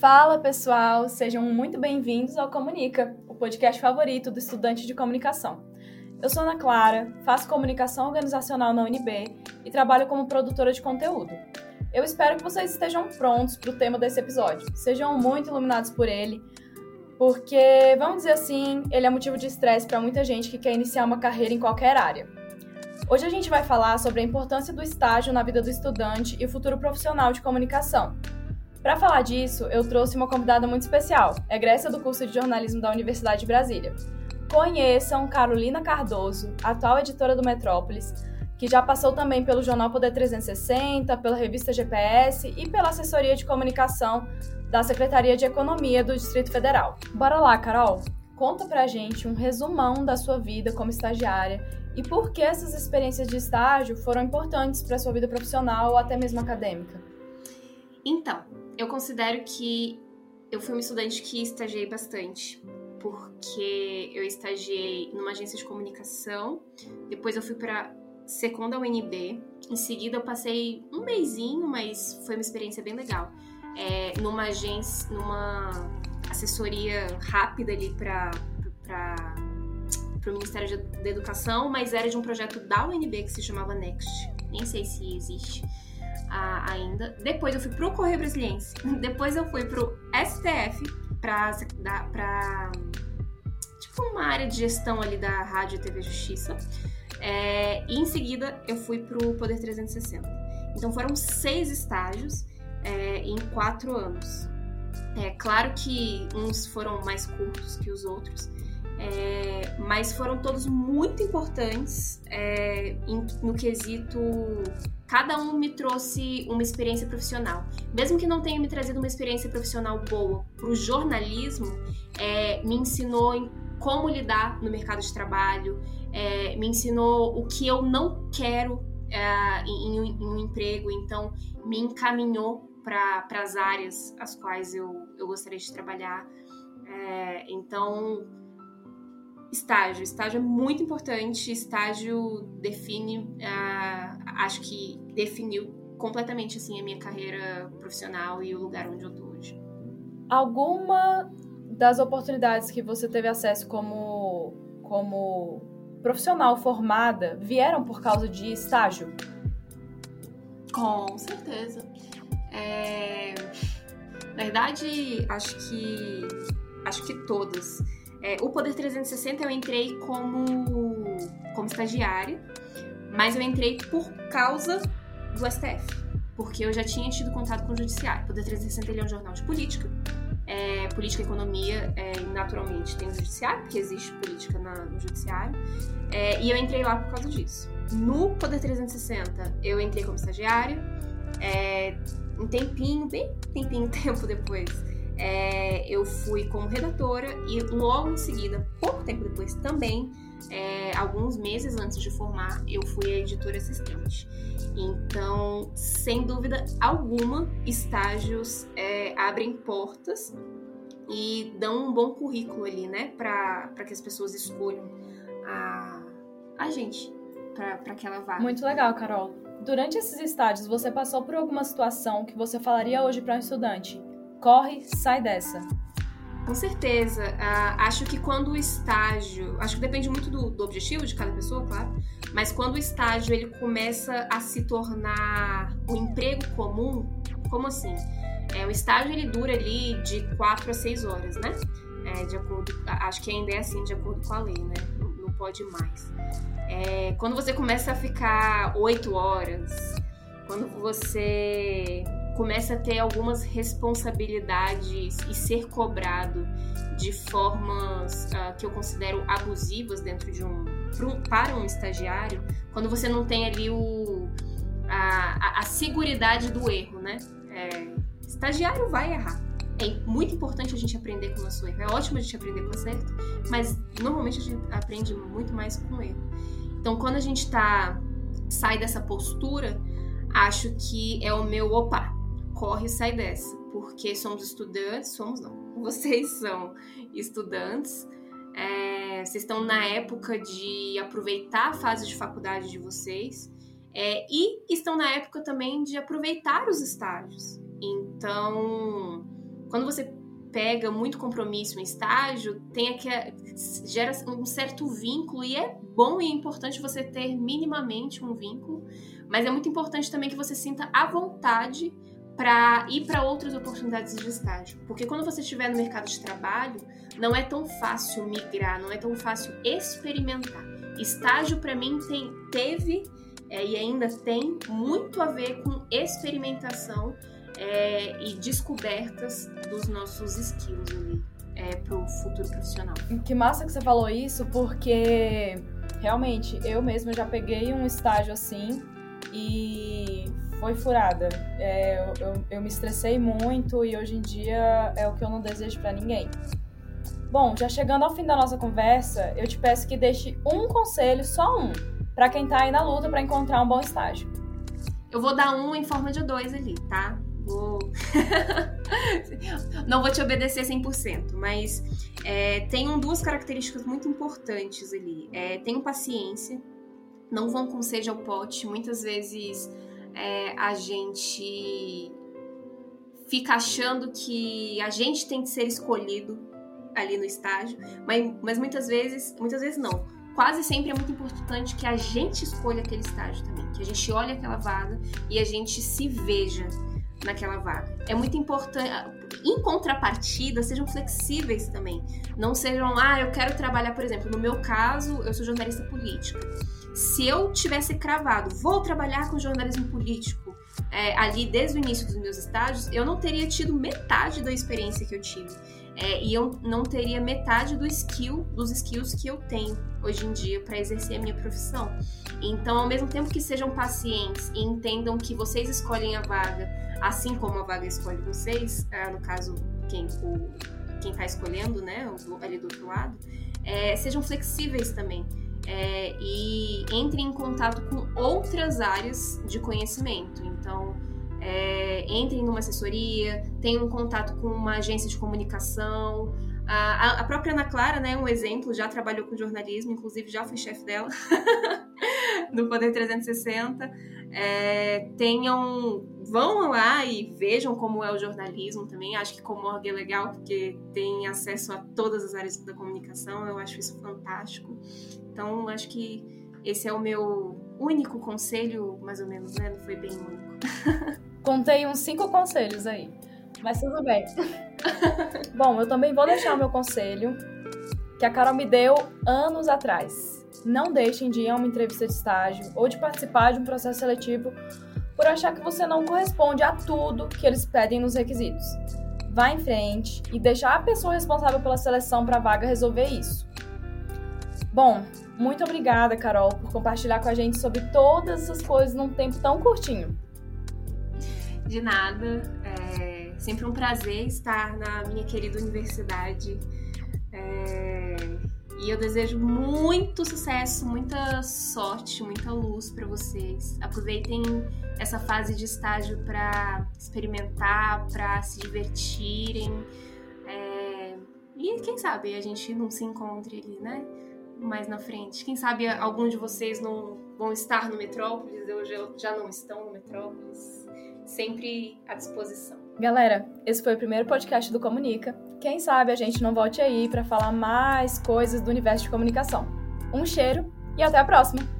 Fala pessoal, sejam muito bem-vindos ao Comunica, o podcast favorito do estudante de comunicação. Eu sou Ana Clara, faço comunicação organizacional na UNB e trabalho como produtora de conteúdo. Eu espero que vocês estejam prontos para o tema desse episódio, sejam muito iluminados por ele, porque, vamos dizer assim, ele é motivo de estresse para muita gente que quer iniciar uma carreira em qualquer área. Hoje a gente vai falar sobre a importância do estágio na vida do estudante e o futuro profissional de comunicação. Para falar disso, eu trouxe uma convidada muito especial, egressa do curso de jornalismo da Universidade de Brasília. Conheçam Carolina Cardoso, atual editora do Metrópolis, que já passou também pelo Jornal Poder 360, pela revista GPS e pela assessoria de comunicação da Secretaria de Economia do Distrito Federal. Bora lá, Carol! Conta pra gente um resumão da sua vida como estagiária e por que essas experiências de estágio foram importantes para sua vida profissional ou até mesmo acadêmica. Então, eu considero que eu fui uma estudante que estagiei bastante, porque eu estagiei numa agência de comunicação, depois eu fui para segunda UNB, em seguida eu passei um mêsinho, mas foi uma experiência bem legal, é, numa agência, numa assessoria rápida ali para para o Ministério da Educação, mas era de um projeto da UNB que se chamava Next. Nem sei se existe uh, ainda. Depois eu fui pro Correio Brasiliense. Depois eu fui pro STF para para tipo uma área de gestão ali da Rádio e TV Justiça. É, e em seguida eu fui pro Poder 360. Então foram seis estágios é, em quatro anos. É claro que uns foram mais curtos que os outros, é, mas foram todos muito importantes é, em, no quesito. Cada um me trouxe uma experiência profissional. Mesmo que não tenha me trazido uma experiência profissional boa para o jornalismo, é, me ensinou em como lidar no mercado de trabalho, é, me ensinou o que eu não quero é, em, em, um emprego, então me encaminhou para as áreas as quais eu, eu gostaria de trabalhar. É, então, Estágio. Estágio é muito importante. Estágio define, uh, acho que definiu completamente assim a minha carreira profissional e o lugar onde eu tô hoje. Alguma das oportunidades que você teve acesso como como profissional formada vieram por causa de estágio? Com certeza. É... Na verdade, acho que acho que todas. É, o Poder 360 eu entrei como, como estagiária, mas eu entrei por causa do STF, porque eu já tinha tido contato com o Judiciário. O Poder 360 ele é um jornal de política, é, política e economia, é, naturalmente tem o Judiciário, porque existe política na, no Judiciário, é, e eu entrei lá por causa disso. No Poder 360 eu entrei como estagiária, é, um tempinho, bem tempinho tempo depois é, eu fui como redatora e logo em seguida, pouco tempo depois também, é, alguns meses antes de formar, eu fui a editora assistente. Então, sem dúvida alguma, estágios é, abrem portas e dão um bom currículo ali, né, para que as pessoas escolham a, a gente para aquela vaga. Muito legal, Carol. Durante esses estágios, você passou por alguma situação que você falaria hoje para um estudante? Corre, sai dessa. Com certeza. Uh, acho que quando o estágio. Acho que depende muito do, do, objetivo de cada pessoa, claro. Mas quando o estágio ele começa a se tornar o um emprego comum, como assim? É, o estágio ele dura ali de 4 a 6 horas, né? É, de acordo. Acho que ainda é assim, de acordo com a lei, né? Não, não pode mais. É, quando você começa a ficar 8 horas, quando você começa a ter algumas responsabilidades e ser cobrado de formas uh, que eu considero abusivas dentro de um para um estagiário, quando você não tem ali o a, a, a seguridade do erro, né? É, estagiário vai errar. É muito importante a gente aprender com o nosso erro. É ótimo a gente aprender com o certo, mas normalmente a gente aprende muito mais com o erro. Então, quando a gente tá sai dessa postura, acho que é o meu opa, corre e sai dessa, porque somos estudantes, somos não, vocês são estudantes, é, vocês estão na época de aproveitar a fase de faculdade de vocês. É, e estão na época também de aproveitar os estágios. Então, quando você pega muito compromisso em estágio, tem que gera um certo vínculo e é bom e é importante você ter minimamente um vínculo, mas é muito importante também que você sinta à vontade para ir para outras oportunidades de estágio, porque quando você estiver no mercado de trabalho, não é tão fácil migrar, não é tão fácil experimentar. Estágio para mim tem, teve é, e ainda tem muito a ver com experimentação é, e descobertas dos nossos skills ali é, para o futuro profissional. Que massa que você falou isso, porque realmente eu mesma já peguei um estágio assim e foi furada. É, eu, eu, eu, me estressei muito e hoje em dia é o que eu não desejo para ninguém. Bom, já chegando ao fim da nossa conversa, eu te peço que deixe um conselho, só um, para quem tá aí na luta para encontrar um bom estágio. Eu vou dar um em forma de dois ali, tá? Vou. Não vou te obedecer 100%, mas é, tenham duas características muito importantes ali. É, tenham paciência, não vão com sede ao pote. Muitas vezes é, a gente fica achando que a gente tem que ser escolhido ali no estágio, mas, mas muitas vezes, muitas vezes não. Quase sempre é muito importante que a gente escolha aquele estágio também, que a gente olhe aquela vaga e a gente se veja naquela vaga. É muito importante, em contrapartida, sejam flexíveis também. Não sejam, ah, eu quero trabalhar, por exemplo, no meu caso, eu sou jornalista política. Se eu tivesse cravado, vou trabalhar com jornalismo político é, ali desde o início dos meus estágios, eu não teria tido metade da experiência que eu tive. É, e eu não teria metade do skill, dos skills que eu tenho hoje em dia para exercer a minha profissão. Então, ao mesmo tempo que sejam pacientes e entendam que vocês escolhem a vaga, assim como a vaga escolhe vocês, é, no caso, quem quem está escolhendo, né, ali do outro lado, é, sejam flexíveis também. É, e entrem em contato com outras áreas de conhecimento. Então, é, entrem numa assessoria, tenham um contato com uma agência de comunicação. A, a própria Ana Clara, né, um exemplo, já trabalhou com jornalismo, inclusive já fui chefe dela no Poder 360. É, tenham, vão lá e vejam como é o jornalismo também. Acho que Comorg é legal porque tem acesso a todas as áreas da comunicação. Eu acho isso fantástico. Então, acho que esse é o meu único conselho, mais ou menos, né? Não foi bem único. Contei uns cinco conselhos aí, mas tudo bem. Bom, eu também vou deixar o meu conselho, que a Carol me deu anos atrás. Não deixem de ir a uma entrevista de estágio ou de participar de um processo seletivo por achar que você não corresponde a tudo que eles pedem nos requisitos. Vá em frente e deixar a pessoa responsável pela seleção para a vaga resolver isso. Bom, muito obrigada, Carol, por compartilhar com a gente sobre todas essas coisas num tempo tão curtinho. De nada. É sempre um prazer estar na minha querida universidade. É... E eu desejo muito sucesso, muita sorte, muita luz para vocês. Aproveitem essa fase de estágio para experimentar, para se divertirem. É... E quem sabe a gente não se encontre ali, né? Mais na frente. Quem sabe algum de vocês não vão estar no Metrópolis, eu já não estão no Metrópolis sempre à disposição. Galera, esse foi o primeiro podcast do Comunica. Quem sabe a gente não volte aí para falar mais coisas do universo de comunicação. Um cheiro e até a próxima!